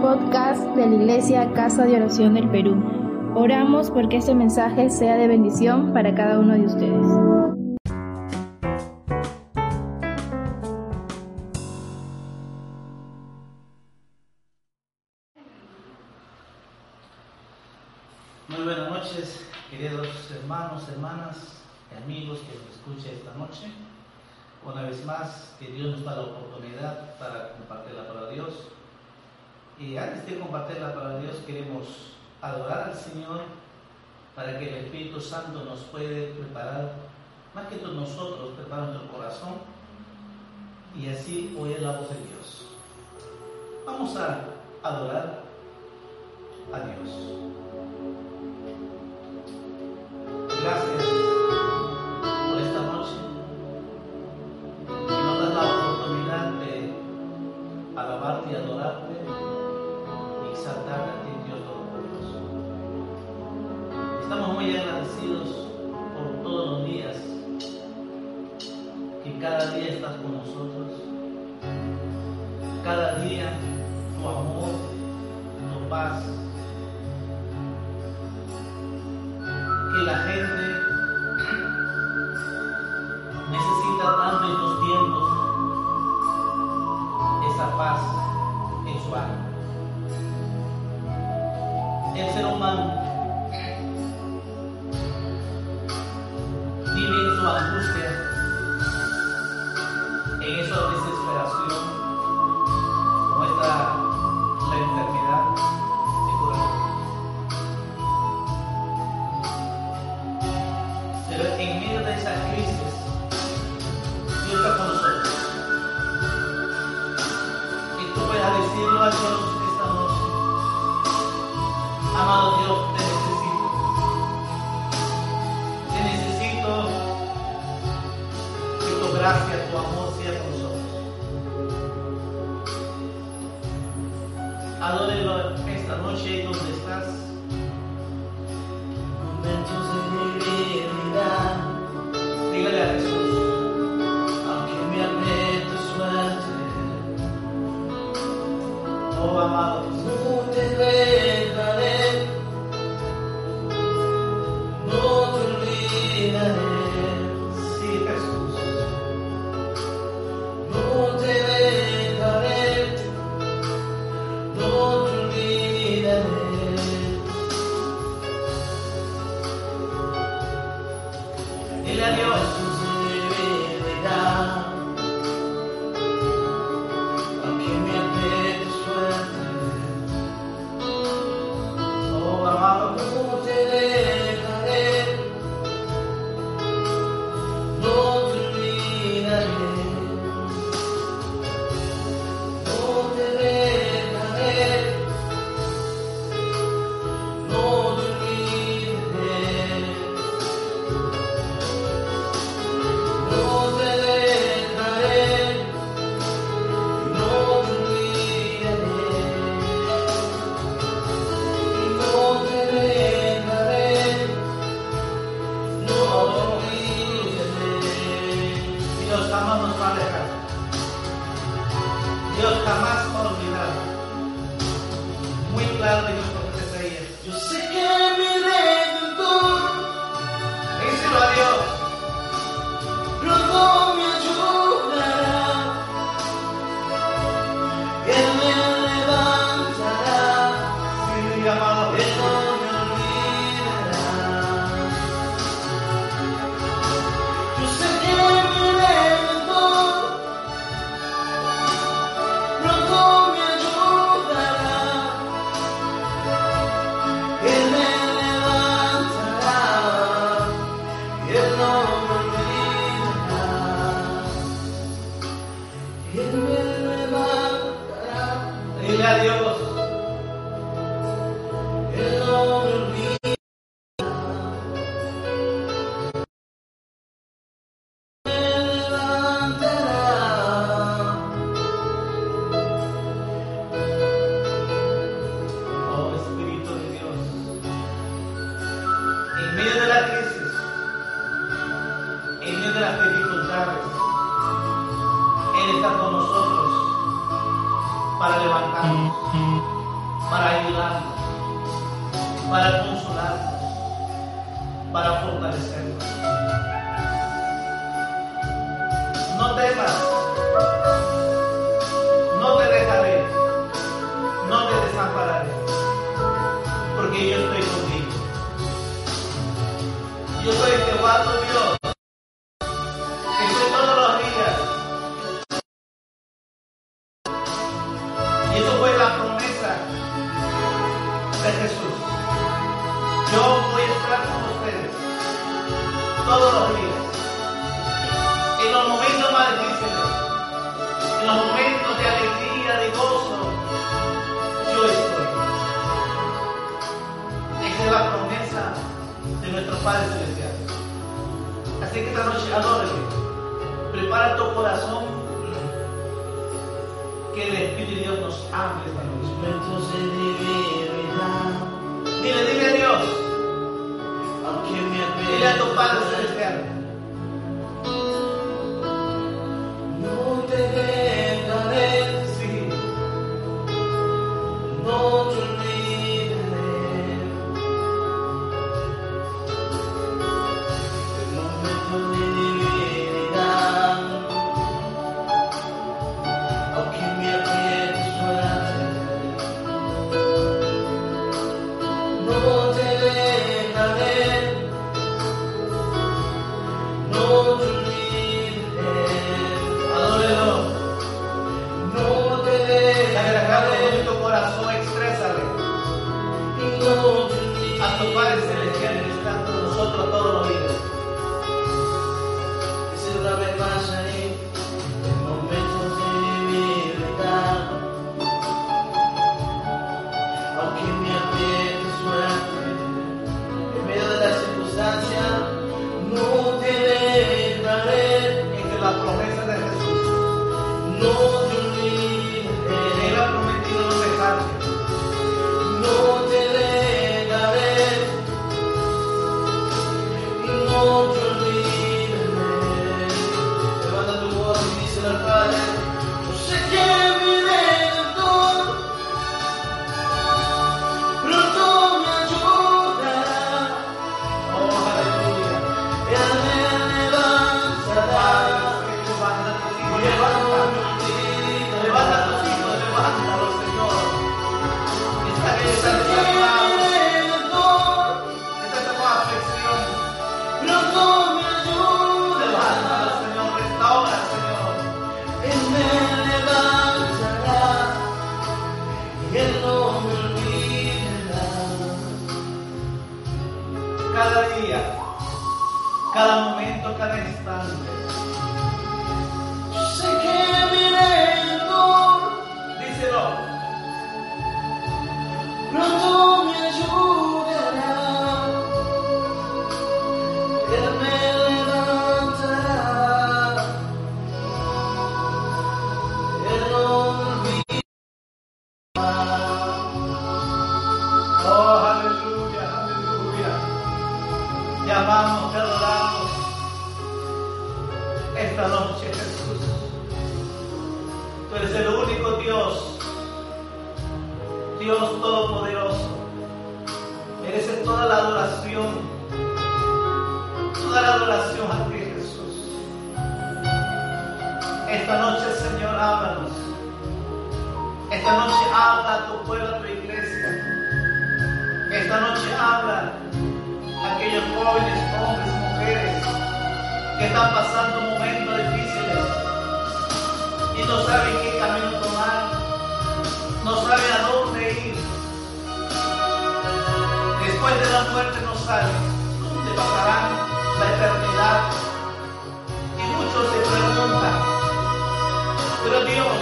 podcast de la Iglesia Casa de Oración del Perú. Oramos porque este mensaje sea de bendición para cada uno de ustedes. Muy buenas noches, queridos hermanos, hermanas y amigos que nos escuchan esta noche. Una vez más, que Dios nos da la oportunidad para compartir la palabra de Dios y antes de compartir la palabra de Dios, queremos adorar al Señor para que el Espíritu Santo nos pueda preparar, más que todos nosotros, prepara nuestro corazón y así oír la voz de Dios. Vamos a adorar a Dios. Gracias. que están pasando momentos difíciles y no saben qué camino tomar, no saben a dónde ir. Después de la muerte no saben dónde pasarán la eternidad. Y muchos se preguntan, pero Dios,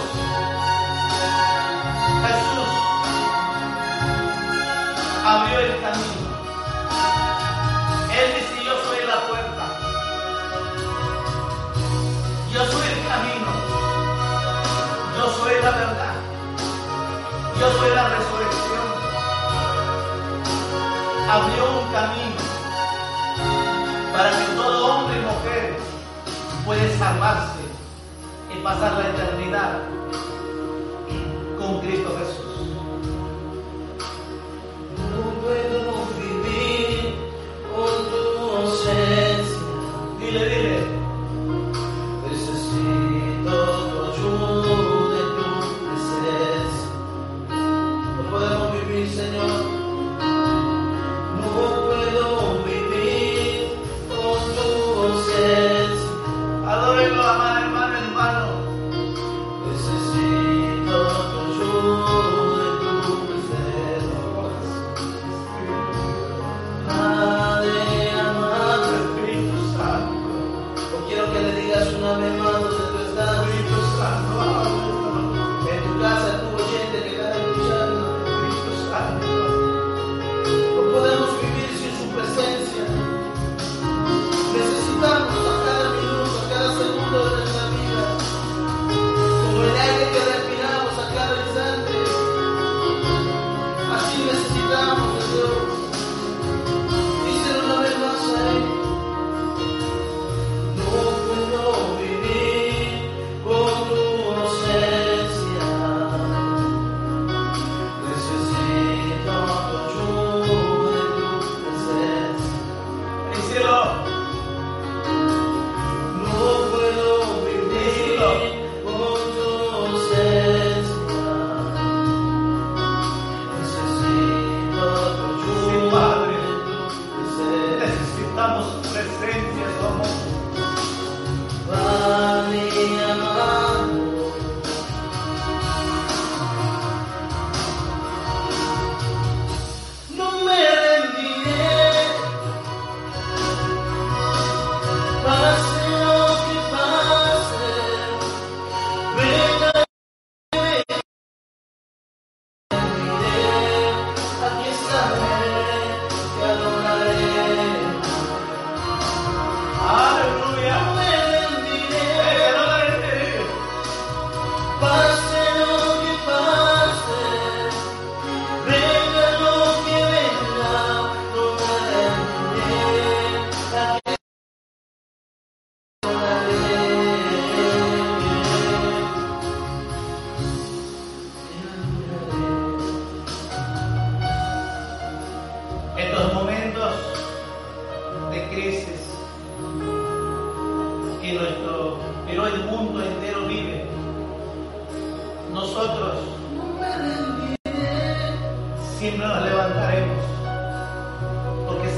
Jesús, abrió el camino abrió un camino para que todo hombre y mujer pueda salvarse y pasar la eternidad con Cristo Jesús.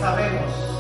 sabemos.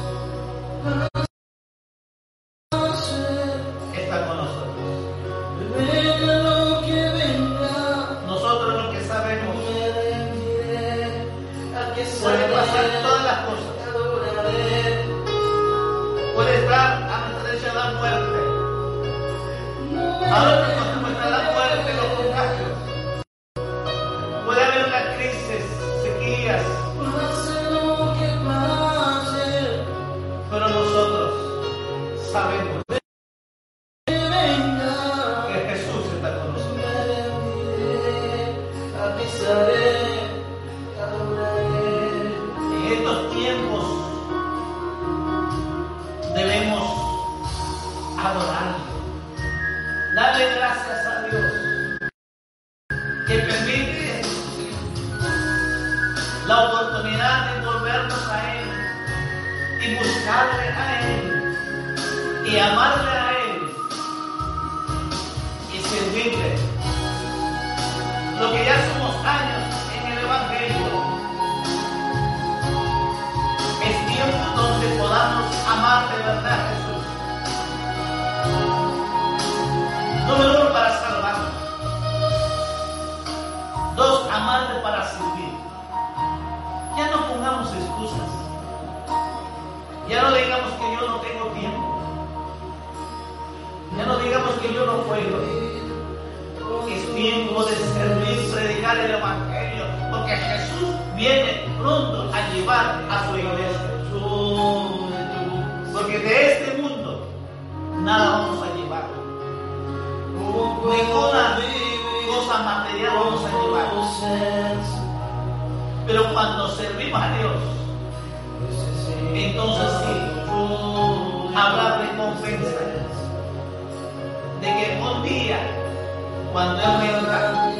Pero cuando servimos a Dios, entonces sí, mm, habrá recompensa de que un día, cuando Él venga,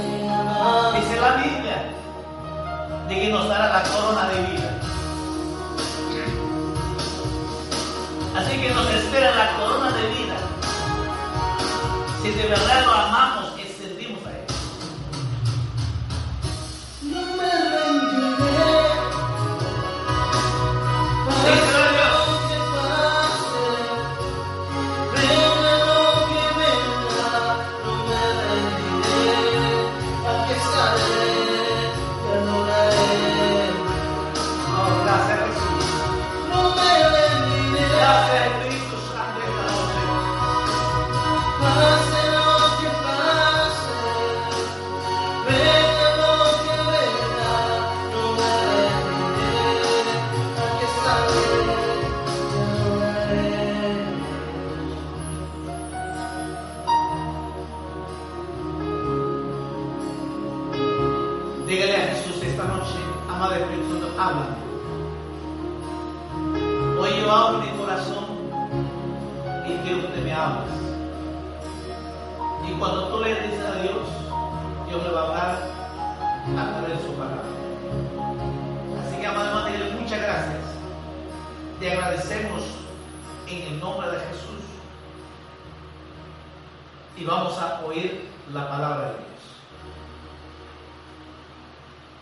dice la Biblia, de que nos dará la corona de vida. Así que nos espera la corona de vida. Si de verdad lo amamos,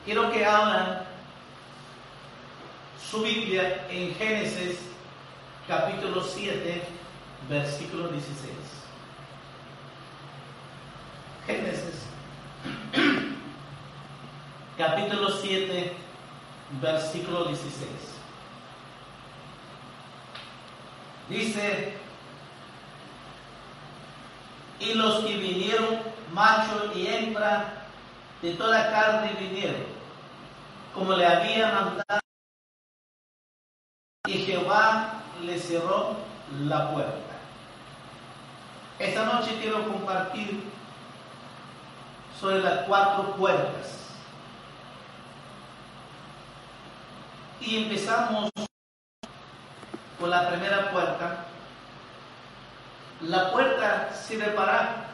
Quiero que abran su Biblia en Génesis capítulo 7, versículo 16. Génesis capítulo 7, versículo 16. Dice, y los que vinieron, macho y hembra, de toda carne vinieron, como le había mandado, y Jehová le cerró la puerta. Esta noche quiero compartir sobre las cuatro puertas. Y empezamos con la primera puerta. La puerta sirve para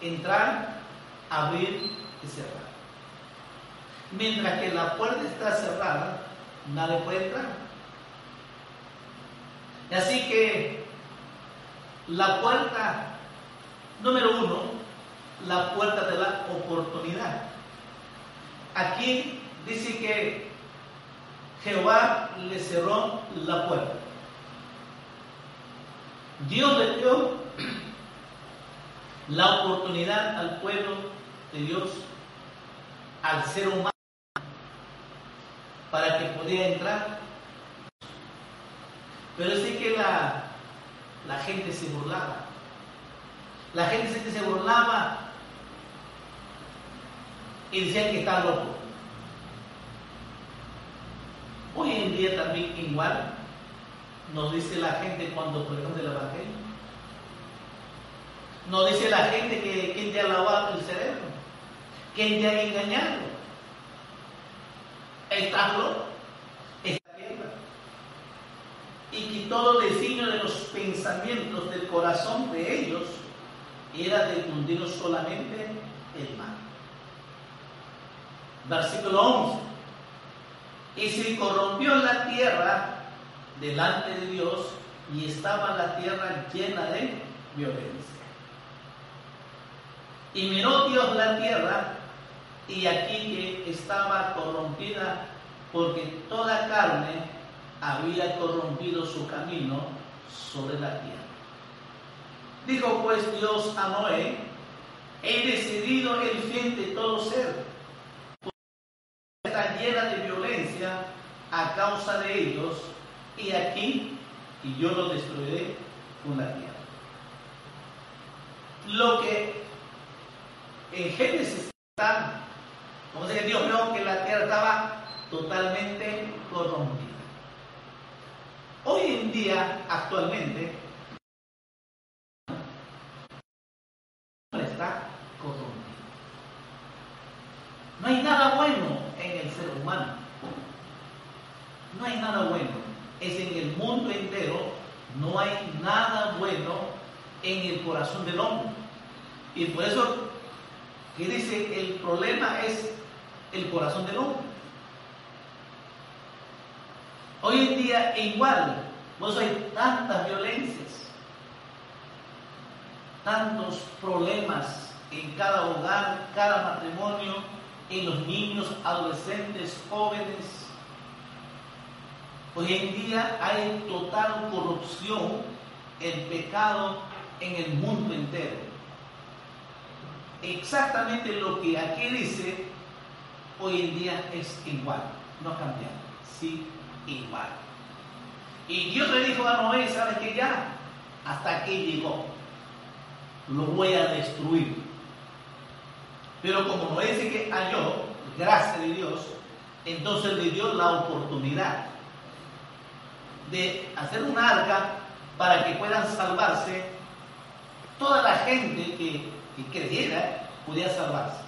entrar, abrir y cerrar. Mientras que la puerta está cerrada, nadie puede entrar. Así que la puerta número uno, la puerta de la oportunidad. Aquí dice que Jehová le cerró la puerta. Dios le dio la oportunidad al pueblo de Dios, al ser humano, para que pudiera entrar. Pero sí que la, la gente se burlaba. La gente se burlaba y decían que está loco. Hoy en día también igual nos dice la gente cuando ponemos el Evangelio. Nos dice la gente que quien te ha lavado el cerebro, quien te ha engañado. Estás loco, está Y que todo designio de los pensamientos del corazón de ellos era de cundir solamente el mal. Versículo 11. Y se corrompió la tierra delante de Dios y estaba la tierra llena de violencia. Y miró Dios la tierra y aquí que estaba corrompida porque toda carne había corrompido su camino sobre la tierra. Dijo pues Dios a Noé, he decidido el fin de todo ser, está llena de violencia a causa de ellos, y aquí, y yo lo destruiré con la tierra. Lo que en Génesis está, como dice Dios vio que la tierra estaba totalmente corrompida. Hoy en día, actualmente, está corrompida. No hay nada bueno en el ser humano. No hay nada bueno es en el mundo entero, no hay nada bueno en el corazón del hombre. Y por eso, que dice, el problema es el corazón del hombre. Hoy en día igual, vos hay tantas violencias, tantos problemas en cada hogar, cada matrimonio, en los niños, adolescentes, jóvenes, Hoy en día hay total corrupción, el pecado en el mundo entero. Exactamente lo que aquí dice, hoy en día es igual, no ha cambiado, sí, igual. Y Dios le dijo a Noé, ¿sabes que ya? Hasta aquí llegó, lo voy a destruir. Pero como Noé dice que halló, gracias de Dios, entonces le dio la oportunidad de hacer un arca para que puedan salvarse toda la gente que, creyera pudiera salvarse.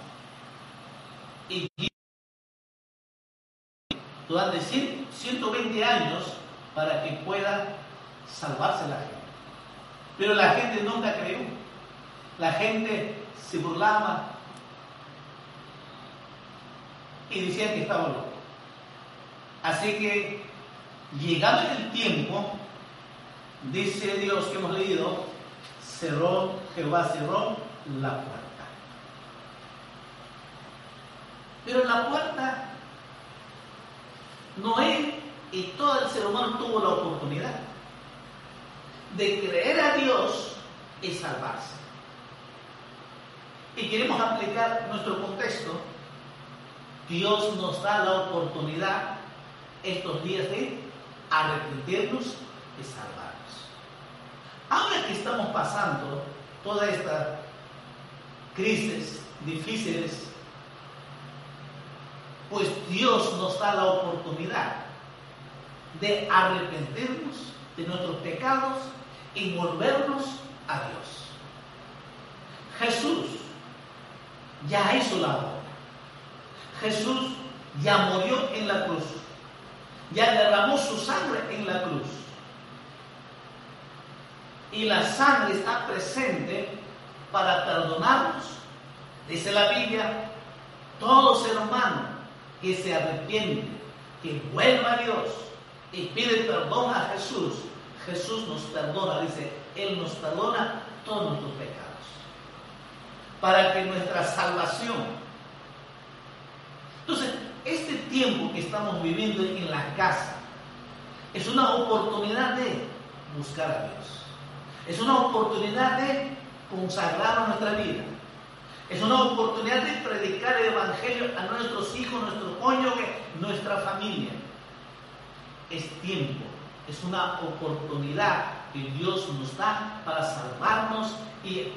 y durante 120 años para que pueda salvarse la gente. Pero la gente nunca creyó. La gente se burlaba y decía que estaba loco. Así que, llegado el tiempo, dice Dios que hemos leído, cerró, Jehová cerró la puerta. Pero la puerta, Noé y todo el ser humano tuvo la oportunidad de creer a Dios y salvarse. Y queremos aplicar nuestro contexto. Dios nos da la oportunidad estos días de arrepentirnos y salvarnos. Ahora que estamos pasando toda esta crisis difíciles, pues Dios nos da la oportunidad de arrepentirnos de nuestros pecados y volvernos a Dios. Jesús ya hizo la obra. Jesús ya murió en la cruz. Ya derramó su sangre en la cruz. Y la sangre está presente para perdonarnos. Dice la Biblia, todo ser humano que se arrepiente, que vuelva a Dios y pide perdón a Jesús, Jesús nos perdona, dice, Él nos perdona todos nuestros pecados. Para que nuestra salvación. Entonces, este tiempo que estamos viviendo en la casa es una oportunidad de buscar a Dios. Es una oportunidad de consagrar nuestra vida. Es una oportunidad de predicar el Evangelio a nuestros hijos, nuestro cónyuge, nuestra familia. Es tiempo es una oportunidad que Dios nos da para salvarnos y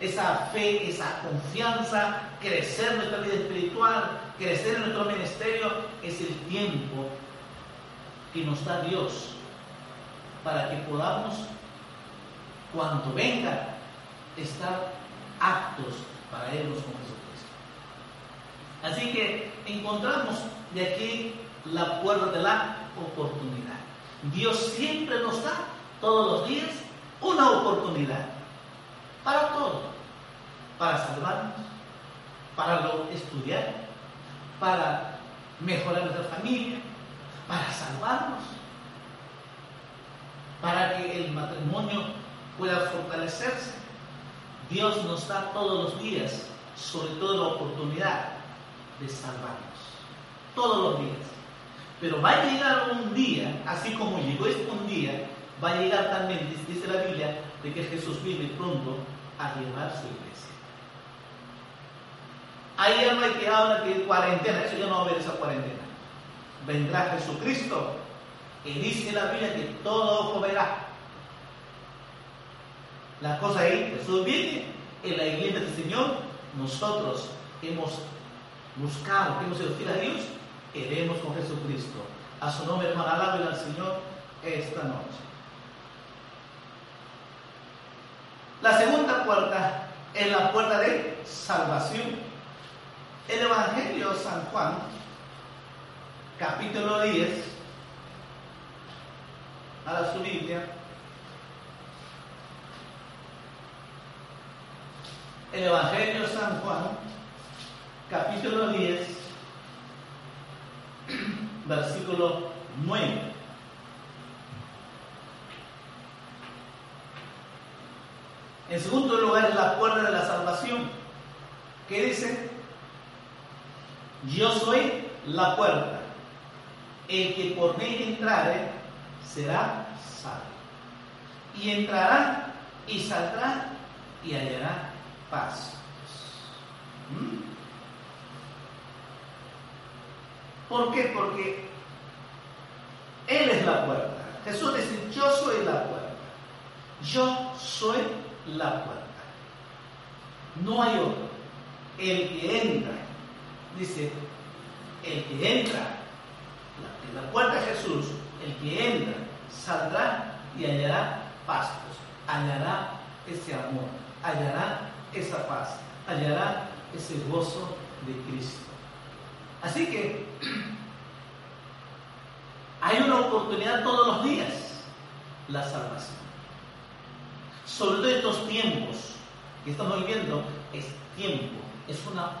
esa fe, esa confianza, crecer nuestra vida espiritual, crecer en nuestro ministerio, es el tiempo que nos da Dios para que podamos, cuando venga, estar aptos para irnos con Jesucristo. Así que encontramos de aquí la puerta de la oportunidad. Dios siempre nos da todos los días una oportunidad para todo, para salvarnos, para estudiar, para mejorar nuestra familia, para salvarnos, para que el matrimonio pueda fortalecerse. Dios nos da todos los días, sobre todo la oportunidad de salvarnos, todos los días. Pero va a llegar un día, así como llegó este un día, va a llegar también, dice la Biblia, de que Jesús viene pronto a llevar su iglesia. Ahí ya no hay que hablar de cuarentena, eso ya no va a haber esa cuarentena. Vendrá Jesucristo y dice la Biblia que todo ojo verá. La cosa ahí, Jesús viene en la iglesia del Señor, nosotros hemos buscado, hemos sido fieles a Dios iremos con Jesucristo. A su nombre, hermano, alaben al Señor esta noche. La segunda puerta es la puerta de salvación. El Evangelio de San Juan, capítulo 10, a la su Biblia. El Evangelio de San Juan, capítulo 10, versículo 9. En segundo lugar, la puerta de la salvación, que dice, yo soy la puerta, el que por mí entrare será salvo. Y entrará y saldrá y hallará paz. ¿Mm? ¿Por qué? Porque Él es la puerta. Jesús dice, yo soy la puerta. Yo soy la puerta. No hay otro. El que entra, dice, el que entra, en la puerta de Jesús, el que entra, saldrá y hallará pastos, hallará ese amor, hallará esa paz, hallará ese gozo de Cristo. Así que hay una oportunidad todos los días, la salvación. Sobre todo estos tiempos que estamos viviendo, es tiempo, es una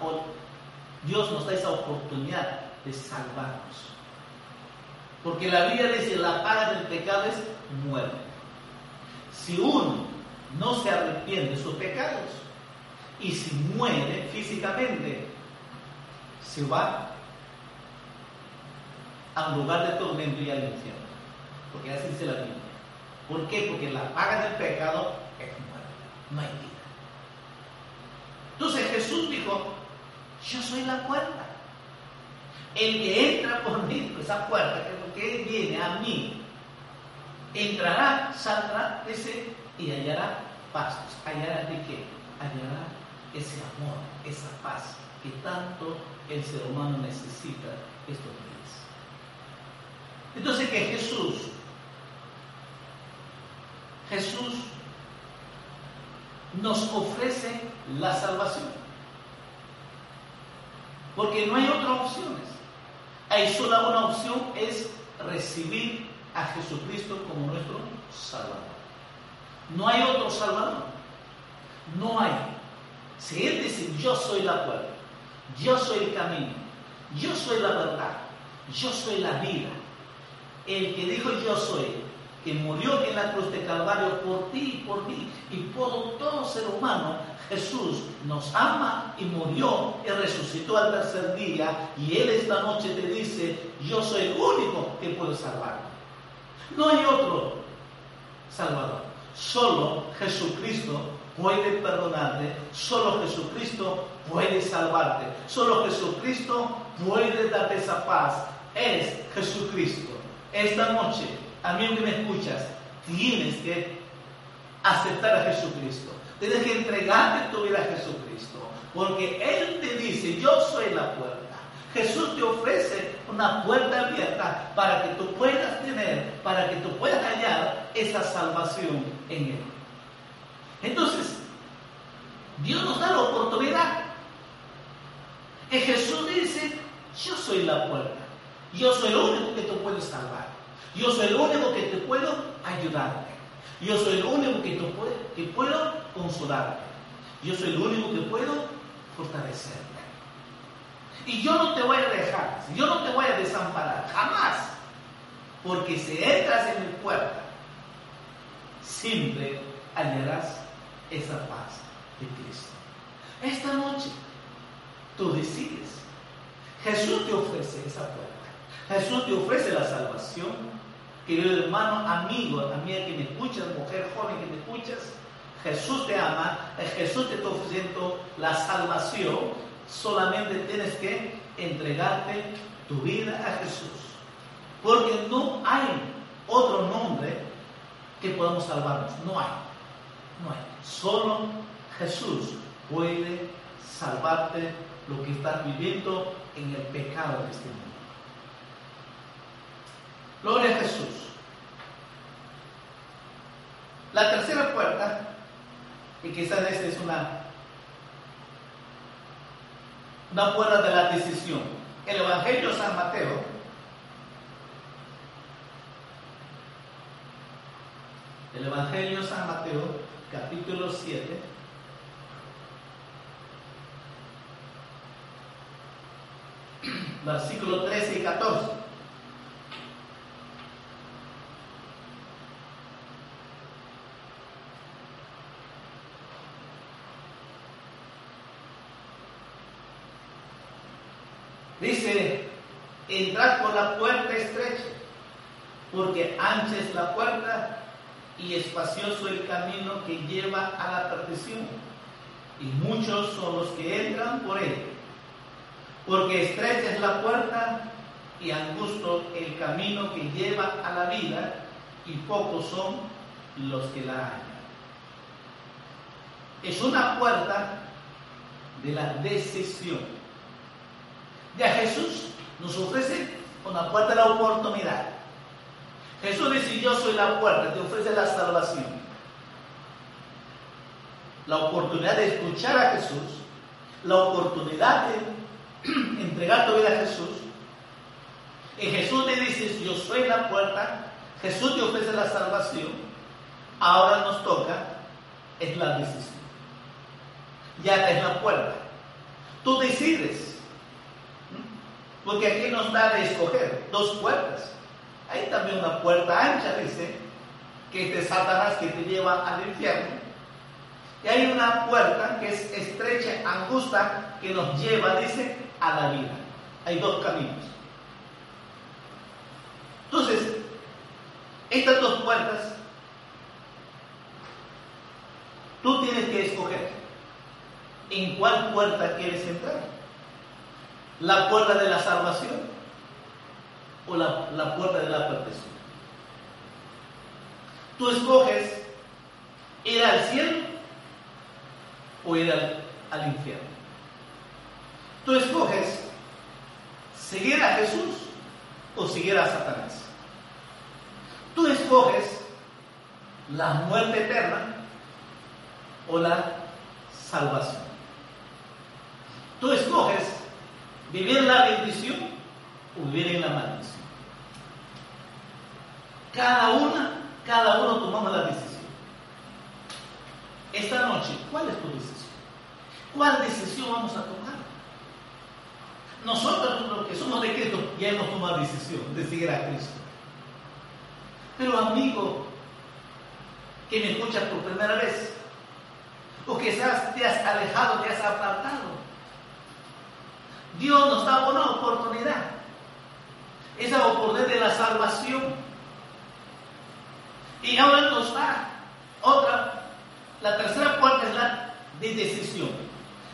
Dios nos da esa oportunidad de salvarnos. Porque la Biblia dice, la paga del pecado es muerte. Si uno no se arrepiente de sus pecados y si muere físicamente, se va a un lugar de tormento y al infierno. Porque así dice la Biblia. ¿Por qué? Porque la paga del pecado es muerte, no hay vida. Entonces Jesús dijo, yo soy la puerta. El que entra por mí, por esa puerta, que viene a mí, entrará, saldrá, ese, y hallará pastos. ¿Hallará de qué? Hallará ese amor, esa paz que tanto el ser humano necesita estos días. Entonces que Jesús, Jesús nos ofrece la salvación. Porque no hay otras opciones. Hay solo una opción, es recibir a Jesucristo como nuestro Salvador. No hay otro Salvador. No hay. Si Él dice, yo soy la puerta, yo soy el camino, yo soy la verdad, yo soy la vida. El que dijo yo soy, que murió en la cruz de Calvario por ti y por mí y por todo ser humano, Jesús nos ama y murió y resucitó al tercer día y Él esta noche te dice, yo soy el único que puede salvarte. No hay otro Salvador. Solo Jesucristo puede perdonarte, solo Jesucristo puede salvarte, solo Jesucristo puede darte esa paz. Es Jesucristo. Esta noche, amigo que me escuchas, tienes que aceptar a Jesucristo. Tienes que entregarte tu vida a Jesucristo. Porque Él te dice, yo soy la puerta. Jesús te ofrece una puerta abierta para que tú puedas tener, para que tú puedas hallar esa salvación en Él. Entonces, Dios nos da la oportunidad. Y Jesús dice, yo soy la puerta. Yo soy el único que te puedo salvar. Yo soy el único que te puedo ayudarte. Yo soy el único que, te puedo, consolarte. Yo soy el único que puedo fortalecerte. Y yo no te voy a dejar, yo no te voy a desamparar, jamás. Porque si entras en mi puerta, siempre hallarás esa paz de Cristo. Esta noche, tú decides. Jesús te ofrece esa puerta. Jesús te ofrece la salvación Querido hermano, amigo, amiga que me escuchas, mujer joven que me escuchas, Jesús te ama, Jesús te está ofreciendo la salvación, solamente tienes que entregarte tu vida a Jesús. Porque no hay otro nombre que podamos salvarnos, no hay, no hay. Solo Jesús puede salvarte lo que estás viviendo en el pecado de este mundo. Gloria a Jesús. La tercera puerta, y quizás esta es una, una puerta de la decisión. El Evangelio de San Mateo, el Evangelio de San Mateo, capítulo 7, versículo 13 y 14. Dice, entrad por la puerta estrecha, porque ancha es la puerta y espacioso el camino que lleva a la perdición, y muchos son los que entran por él. Porque estrecha es la puerta y angusto el camino que lleva a la vida, y pocos son los que la hallan. Es una puerta de la decisión ya Jesús nos ofrece una puerta de la oportunidad. Jesús dice, yo soy la puerta, te ofrece la salvación. La oportunidad de escuchar a Jesús, la oportunidad de entregar tu vida a Jesús, y Jesús te dice, yo soy la puerta, Jesús te ofrece la salvación, ahora nos toca, es la decisión. Ya es la puerta. Tú decides. Porque aquí nos da de escoger dos puertas. Hay también una puerta ancha, dice, que es de Satanás que te lleva al infierno. Y hay una puerta que es estrecha, angusta, que nos lleva, dice, a la vida. Hay dos caminos. Entonces, estas dos puertas, tú tienes que escoger en cuál puerta quieres entrar. La puerta de la salvación o la, la puerta de la perdición. Tú escoges ir al cielo o ir al, al infierno. Tú escoges seguir a Jesús o seguir a Satanás. Tú escoges la muerte eterna o la salvación. Tú escoges vivir la bendición o vivir en la maldición. Cada una, cada uno tomamos la decisión. Esta noche, ¿cuál es tu decisión? ¿Cuál decisión vamos a tomar? Nosotros, los que somos de Cristo, ya hemos tomado decisión de seguir a Cristo. Pero amigo, que me escuchas por primera vez, o que te has alejado, te has apartado, Dios nos da una oportunidad. Esa oportunidad de la salvación. Y ahora nos da otra. La tercera puerta es la de decisión.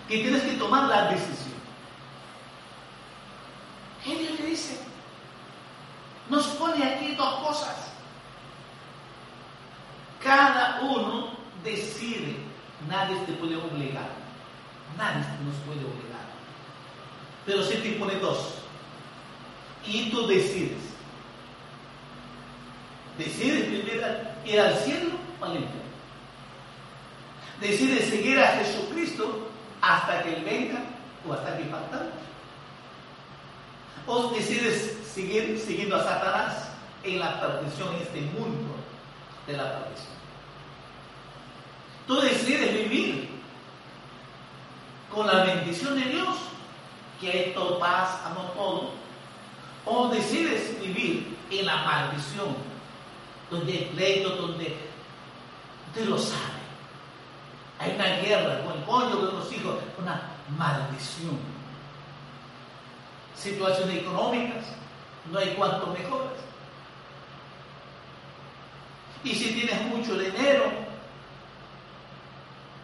Que tienes que tomar la decisión. ¿Qué Dios le dice? Nos pone aquí dos cosas. Cada uno decide. Nadie te puede obligar. Nadie nos puede obligar pero sí te pone dos. Y tú decides. Decides ir al cielo o al infierno. Decides seguir a Jesucristo hasta que Él venga o hasta que falta. O decides seguir siguiendo a Satanás en la perdición, en este mundo de la perdición. Tú decides vivir con la bendición de Dios que esto paz, amor, todo, o decides vivir en la maldición, donde hay pleito, donde usted lo sabe. Hay una guerra con el pollo, con los hijos, una maldición. Situaciones económicas, no hay cuanto mejoras. Y si tienes mucho dinero,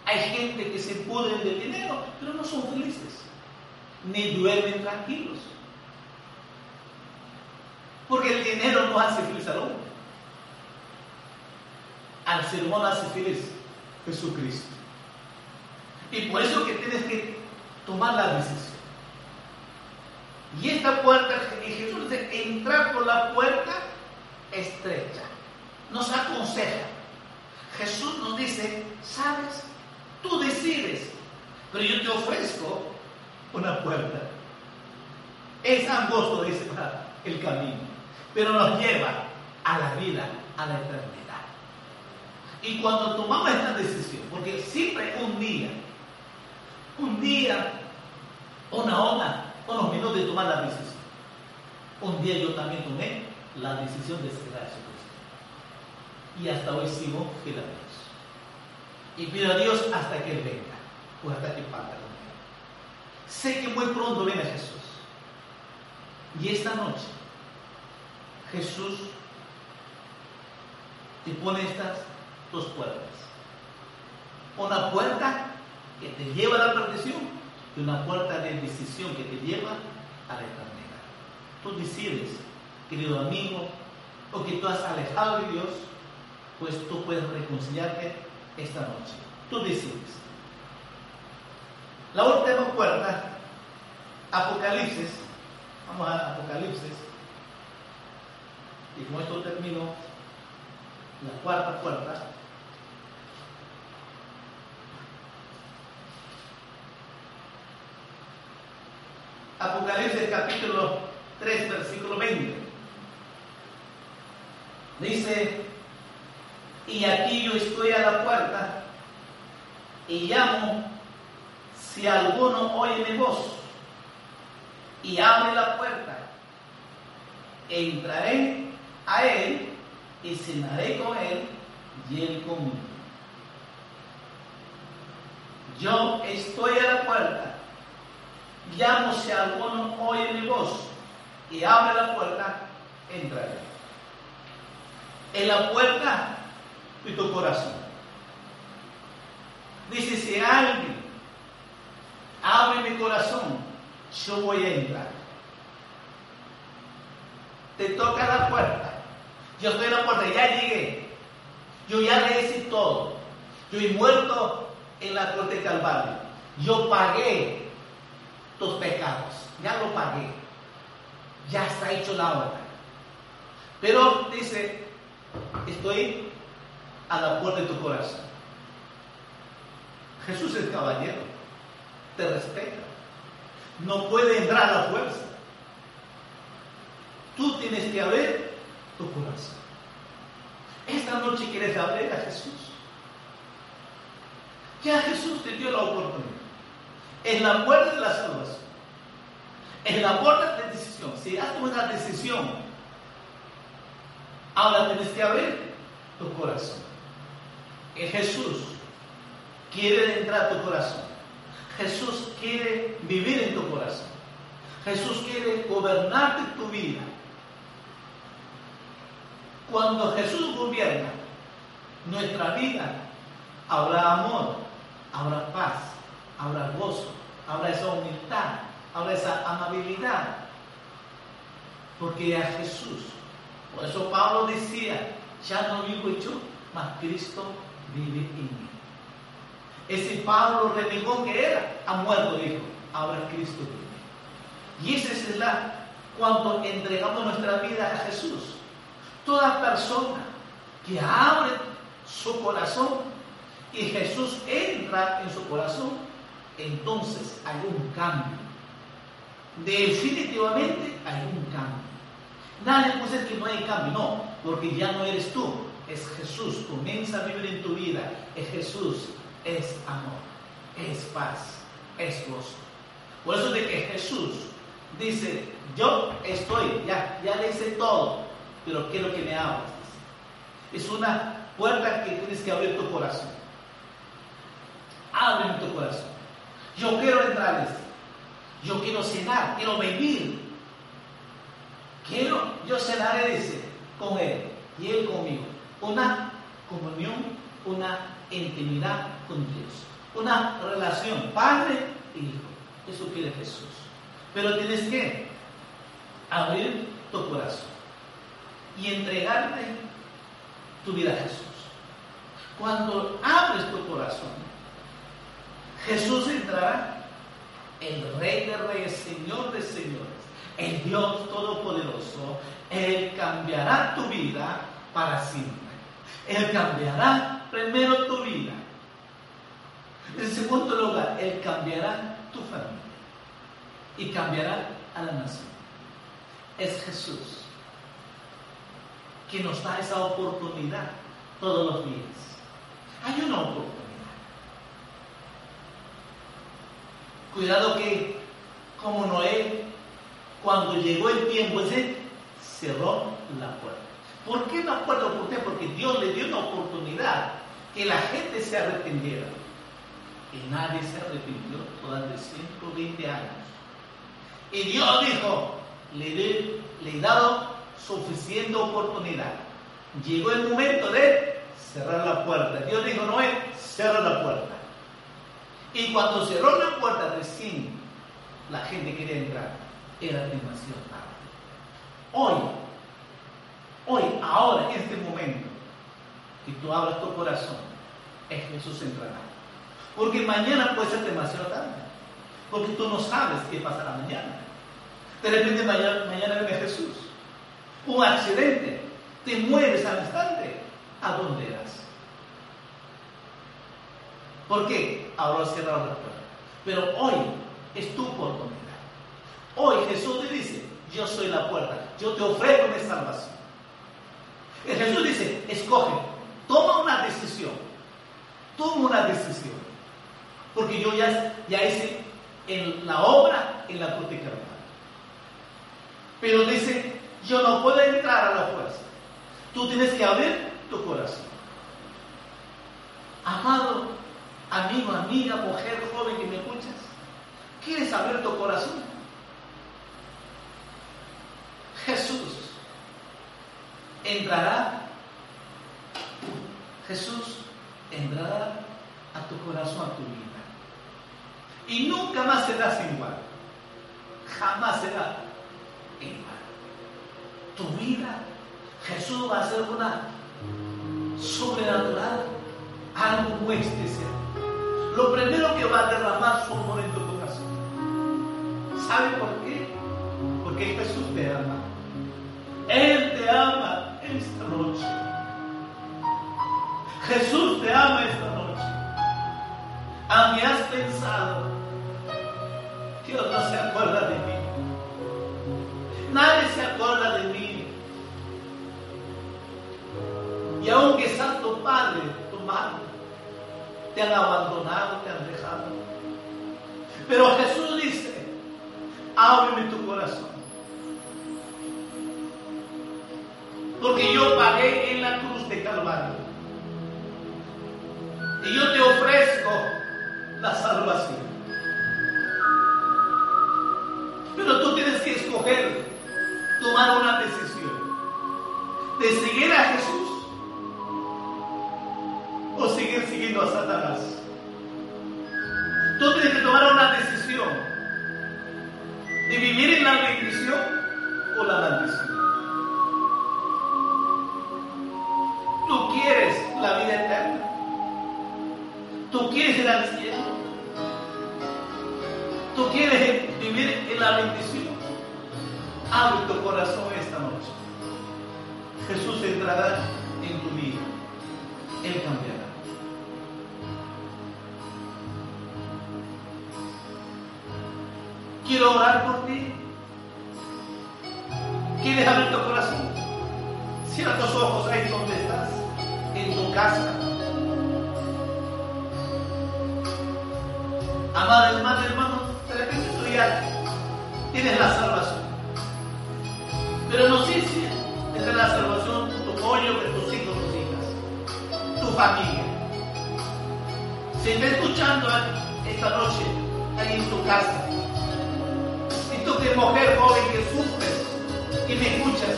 hay gente que se pudre del dinero, pero no son felices ni duermen tranquilos. Porque el dinero no hace feliz al hombre. Al ser humano hace feliz Jesucristo. Y por eso que tienes que tomar la decisión. Y esta puerta, y Jesús dice, entrar por la puerta estrecha. Nos aconseja. Jesús nos dice, sabes, tú decides, pero yo te ofrezco una puerta. Es angosto, dice el camino, pero nos lleva a la vida, a la eternidad. Y cuando tomamos esta decisión, porque siempre un día, un día, una hora, unos minutos de tomar la decisión. Un día yo también tomé la decisión de seguir a Jesucristo. Y hasta hoy sigo fiel a Dios. Y pido a Dios hasta que Él venga, o hasta que parta sé que muy pronto viene Jesús. Y esta noche Jesús te pone estas dos puertas. Una puerta que te lleva a la perdición y una puerta de decisión que te lleva a la eternidad. Tú decides, querido amigo, o que tú has alejado de Dios, pues tú puedes reconciliarte esta noche. Tú decides. La última puerta, Apocalipsis, vamos a Apocalipsis, y con esto termino la cuarta puerta. Apocalipsis capítulo 3, versículo 20. Dice, y aquí yo estoy a la puerta y llamo si alguno oye mi voz y abre la puerta, entraré a él y cenaré con él y él conmigo. Yo estoy a la puerta, llamo si alguno oye mi voz y abre la puerta, entraré. En la puerta de tu corazón. Dice, si alguien abre mi corazón, yo voy a entrar. Te toca la puerta. Yo estoy en la puerta, ya llegué. Yo ya le hice todo. Yo he muerto en la cruz de Calvario. Yo pagué tus pecados. Ya lo pagué. Ya está hecho la obra. Pero dice, estoy a la puerta de tu corazón. Jesús es caballero. Te respeta. No puede entrar a la fuerza. Tú tienes que abrir tu corazón. Esta noche quieres abrir a Jesús. Ya Jesús te dio la oportunidad. En la puerta de la salvación. En la puerta de decisión. Si haces una decisión, ahora tienes que abrir tu corazón. Que Jesús quiere entrar a tu corazón. Jesús quiere vivir en tu corazón. Jesús quiere gobernarte tu vida. Cuando Jesús gobierna nuestra vida, habrá amor, habrá paz, habrá gozo, habrá esa humildad, habrá esa amabilidad. Porque a Jesús, por eso Pablo decía, ya no vivo yo, mas Cristo vive en mí. Ese Pablo renegó que era, ha muerto, dijo, ahora Cristo vive. Y esa es la, cuando entregamos nuestra vida a Jesús. Toda persona que abre su corazón y Jesús entra en su corazón, entonces hay un cambio. Definitivamente hay un cambio. Nadie puede decir que no hay cambio, no, porque ya no eres tú, es Jesús. Comienza a vivir en tu vida, es Jesús, es amor, es paz, es gozo. Por eso de que Jesús dice, yo estoy, ya, ya le hice todo, pero quiero que me hables. Es una puerta que tienes que abrir tu corazón. Abre tu corazón. Yo quiero entrar este. Yo quiero cenar, quiero vivir. Quiero, yo cenaré, dice, con Él y Él conmigo. Una comunión, una intimidad con Dios. Una relación, Padre e Hijo. Eso quiere Jesús. Pero tienes que abrir tu corazón y entregarte tu vida a Jesús. Cuando abres tu corazón, Jesús entrará, el Rey de Reyes, Señor de Señores, el Dios Todopoderoso, Él cambiará tu vida para siempre. Él cambiará primero tu vida. En segundo lugar, Él cambiará tu familia y cambiará a la nación. Es Jesús que nos da esa oportunidad todos los días. Hay una oportunidad. Cuidado que, como Noé, cuando llegó el tiempo ese, cerró la puerta. ¿Por qué la puerta? ¿Por qué? Porque Dios le dio una oportunidad que la gente se arrepintiera. Y nadie se arrepintió durante 120 años. Y Dios dijo, le, le he dado suficiente oportunidad. Llegó el momento de cerrar la puerta. Dios dijo, Noé, cierra la puerta. Y cuando cerró la puerta, recién la gente quería entrar. Era demasiado tarde. Hoy, hoy, ahora, en este momento, que tú abras tu corazón, es Jesús entrará. Porque mañana puede ser demasiado tarde. Porque tú no sabes qué pasará mañana. De repente mañana, mañana viene Jesús. Un accidente. Te mueres al instante. ¿A dónde eras? ¿Por qué? Ahora cerrado la puerta. Pero hoy es tu oportunidad. Hoy Jesús te dice, yo soy la puerta, yo te ofrezco mi salvación. Jesús dice, escoge, toma una decisión, toma una decisión, porque yo ya, ya hice en la obra en la cruz de Pero dice, yo no puedo entrar a la fuerza, tú tienes que abrir tu corazón. Amado amigo, amiga, mujer, joven que me escuchas, ¿quieres abrir tu corazón? Jesús entrará, Jesús entrará a tu corazón, a tu vida. Y nunca más serás igual. Jamás será igual. Tu vida, Jesús va a ser una sobrenatural, algo especial. Lo primero que va a derramar su amor en tu corazón. ¿Sabe por qué? Porque Jesús te ama. Él te ama esta noche. Jesús te ama esta noche. Aunque has pensado, Dios no se acuerda de mí. Nadie se acuerda de mí. Y aunque Santo Padre, tu madre, te han abandonado, te han dejado. Pero Jesús dice, ábreme tu corazón. Porque yo pagué en la cruz de Calvario. Y yo te ofrezco la salvación. Pero tú tienes que escoger, tomar una decisión de seguir a Jesús seguir siguiendo a Satanás. Tú tienes que tomar una decisión de vivir en la bendición o la maldición. Tú quieres la vida eterna. Tú quieres ir al cielo. Tú quieres vivir en la bendición. Abre tu corazón esta noche. Jesús entrará Quiero orar por ti. ¿Quieres abrir tu corazón? Cierra tus ojos ahí donde estás, en tu casa. Amada hermana, hermano, de repente tú ya tienes la salvación. Pero no sé si es la salvación tu cónyuge, tus hijos, tus hijas, tu familia. Si está escuchando esta noche ahí en tu casa, que mujer joven que sufres y me escuchas,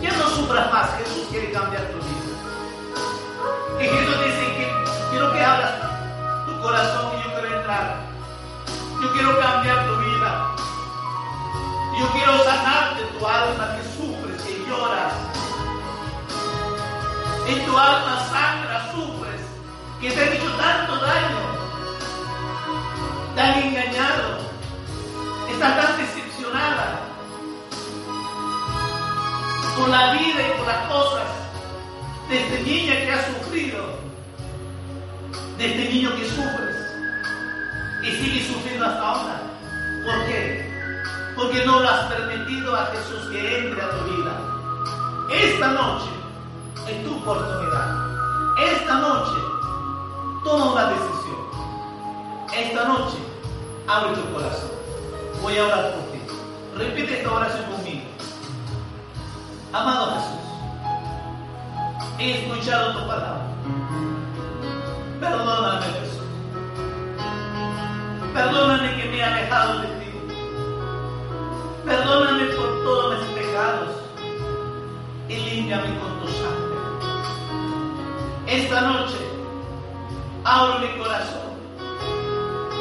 ya no sufras más, Jesús quiere cambiar tu vida. Y Jesús dice que quiero que abras tu corazón y yo quiero entrar. Yo quiero cambiar tu vida. Yo quiero sanarte tu alma que sufres, que lloras. En tu alma sangra, sufres, que te han hecho tanto daño, te han engañado, estás tan decepcionada con la vida y con las cosas de este niña que has sufrido, de este niño que sufres y sigues sufriendo hasta ahora. ¿Por qué? Porque no lo has permitido a Jesús que entre a tu vida. Esta noche es tu oportunidad. Esta noche toma una decisión. Esta noche abre tu corazón. Voy a orar por ti. Repite esta oración conmigo. Amado Jesús, he escuchado tu palabra. Perdóname, Jesús. Perdóname que me he alejado de ti. Perdóname por todos mis pecados y límpiame con tu sangre. Esta noche abro mi corazón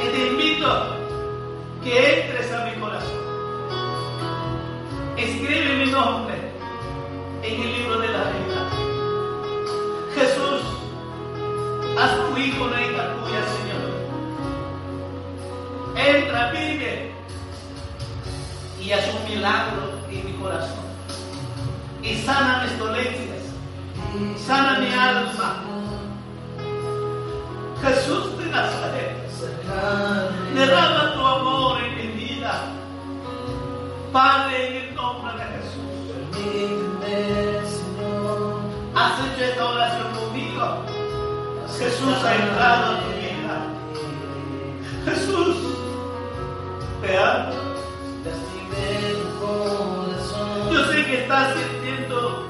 y te invito que entres a mi corazón. Escribe mi nombre en el libro de la vida. Jesús, haz tu hijo la hija tuya, Señor. Entra, vive y haz un milagro en mi corazón. Y sana mis dolencias, sana mi alma. Jesús de Nazaret, Derrama tu amor en mi vida. Padre, en el nombre de Jesús. Has hecho esta oración conmigo. Jesús ha entrado en tu vida. Jesús, te amo. Yo sé que estás sintiendo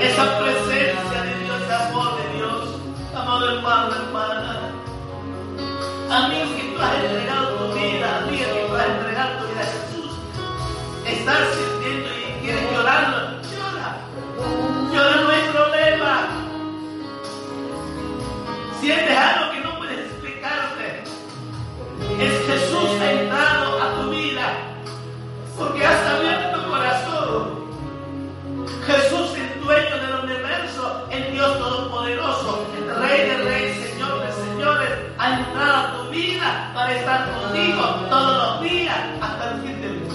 esa presencia de Dios, de amor de Dios, amado hermano, hermana. Amigo que tú has entregado tu vida, amiga que tú has entregado tu vida a Jesús. Estás sintiendo y quieres llorarlo, Llora. Llora no es problema. Sientes algo que no puedes explicarte. Es Jesús. para estar contigo todos los días hasta el fin del mundo.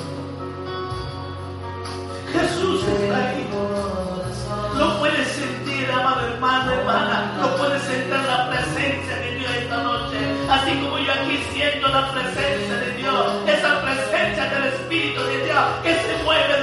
Jesús está ahí. Lo puedes sentir, amado hermano, hermana. Lo puedes sentir la presencia de Dios esta noche. Así como yo aquí siento la presencia de Dios. Esa presencia del Espíritu de Dios que se mueve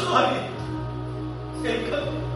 侧面天坑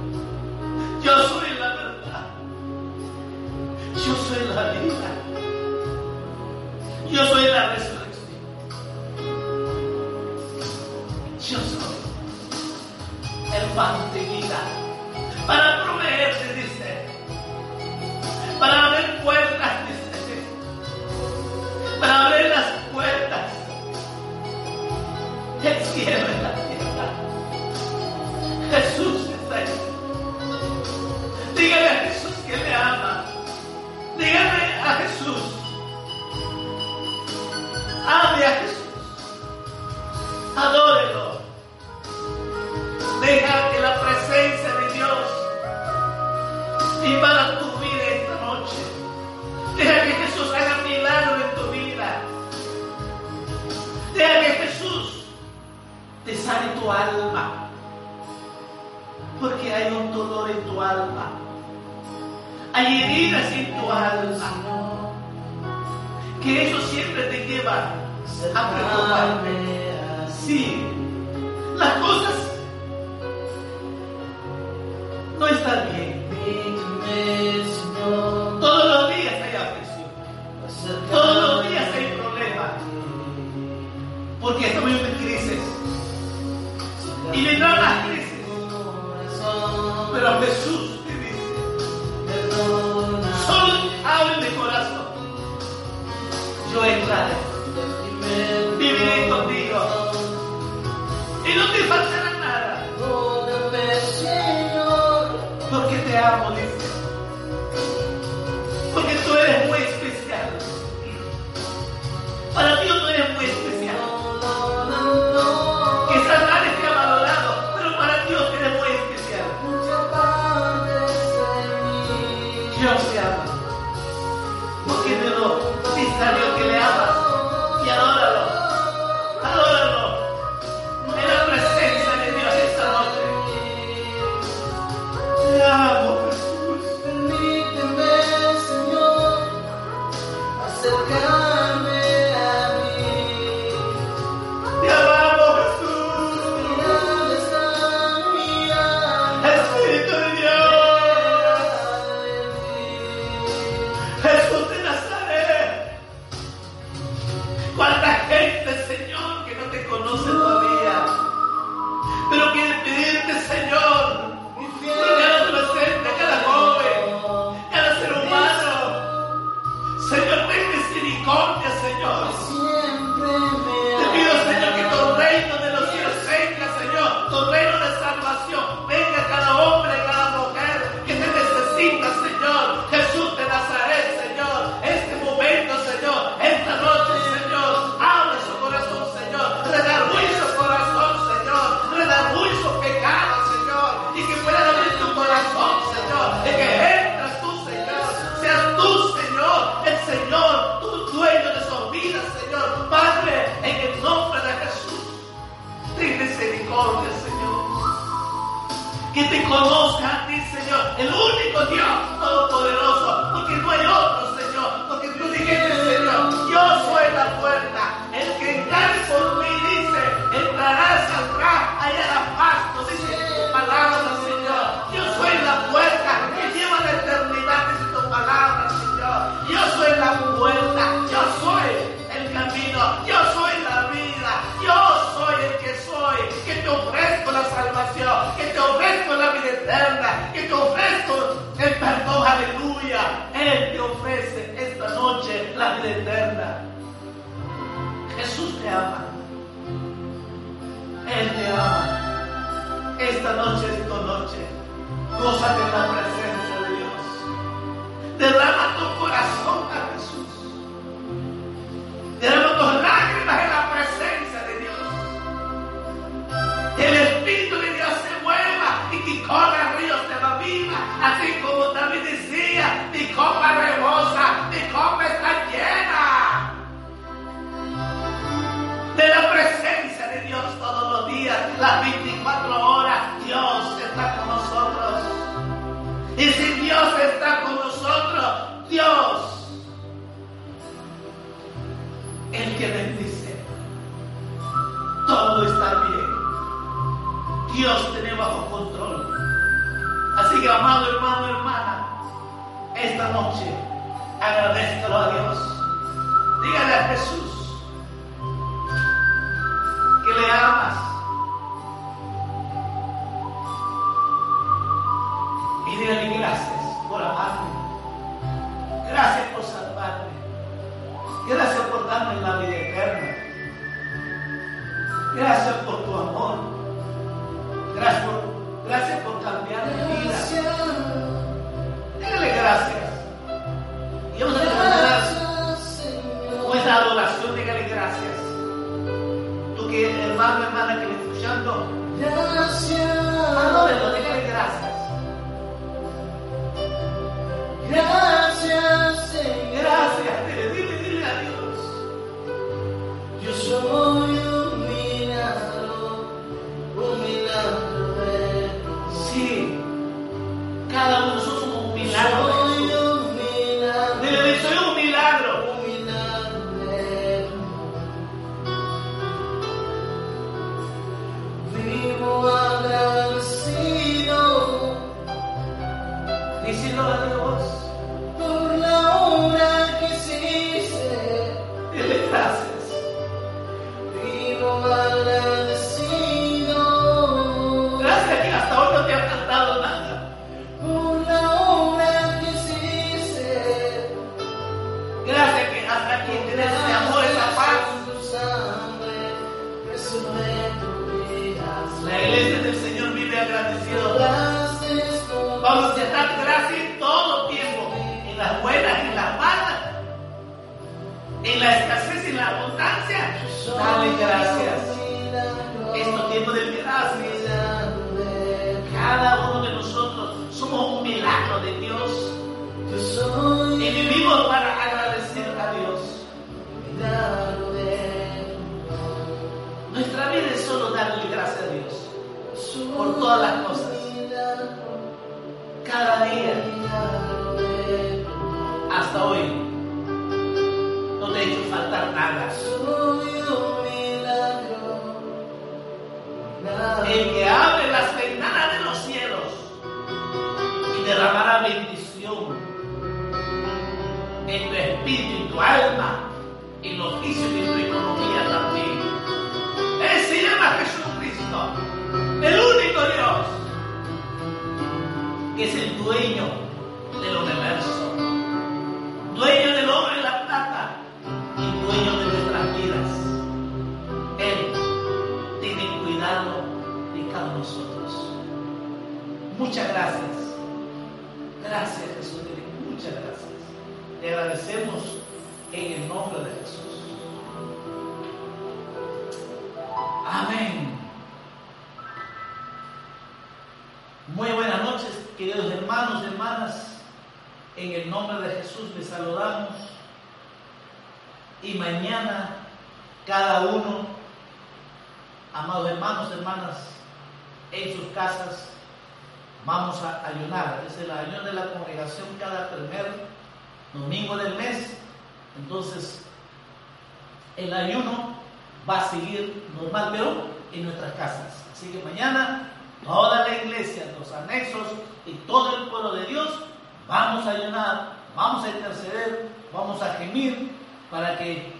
ofrece esta noche la vida eterna. Jesús te ama. Él te ama. Esta noche es tu noche. Gózate en la presencia de Dios. Derrama tu corazón copa está llena de la presencia de Dios todos los días, las 24 horas. Dios está con nosotros. Y si Dios está con nosotros, Dios, el que bendice, todo está bien. Dios tiene bajo control. Así que, amado hermano, hermana, esta noche Agradezcalo a Dios. Dígale a Jesús que le amas. Y dígale gracias por amarme. Gracias por salvarme. Gracias por darme la vida eterna. Gracias por tu amor. Gracias por tu hoy, no te he hecho faltar nada. El que abre las ventanas de los cielos y derramará bendición en tu espíritu, en tu alma, en los oficios y en tu economía también. Él se llama Jesucristo, el único Dios, que es el dueño Gracias Jesús, muchas gracias. Te agradecemos en el nombre de Jesús. Amén. Muy buenas noches, queridos hermanos hermanas. En el nombre de Jesús les saludamos. Y mañana cada uno, amados hermanos hermanas, en sus casas, vamos a ayunar. Es el ayuno de la congregación cada primer domingo del mes. Entonces, el ayuno va a seguir normal, pero en nuestras casas. Así que mañana toda la iglesia, los anexos y todo el pueblo de Dios, vamos a ayunar, vamos a interceder, vamos a gemir para que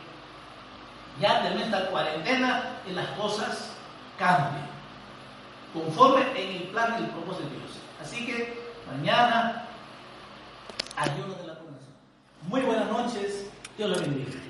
ya termine esta cuarentena y las cosas cambien, conforme en el plan y el propósito de Dios. Así que mañana ayuno de la comunidad. Muy buenas noches, Dios lo bendiga.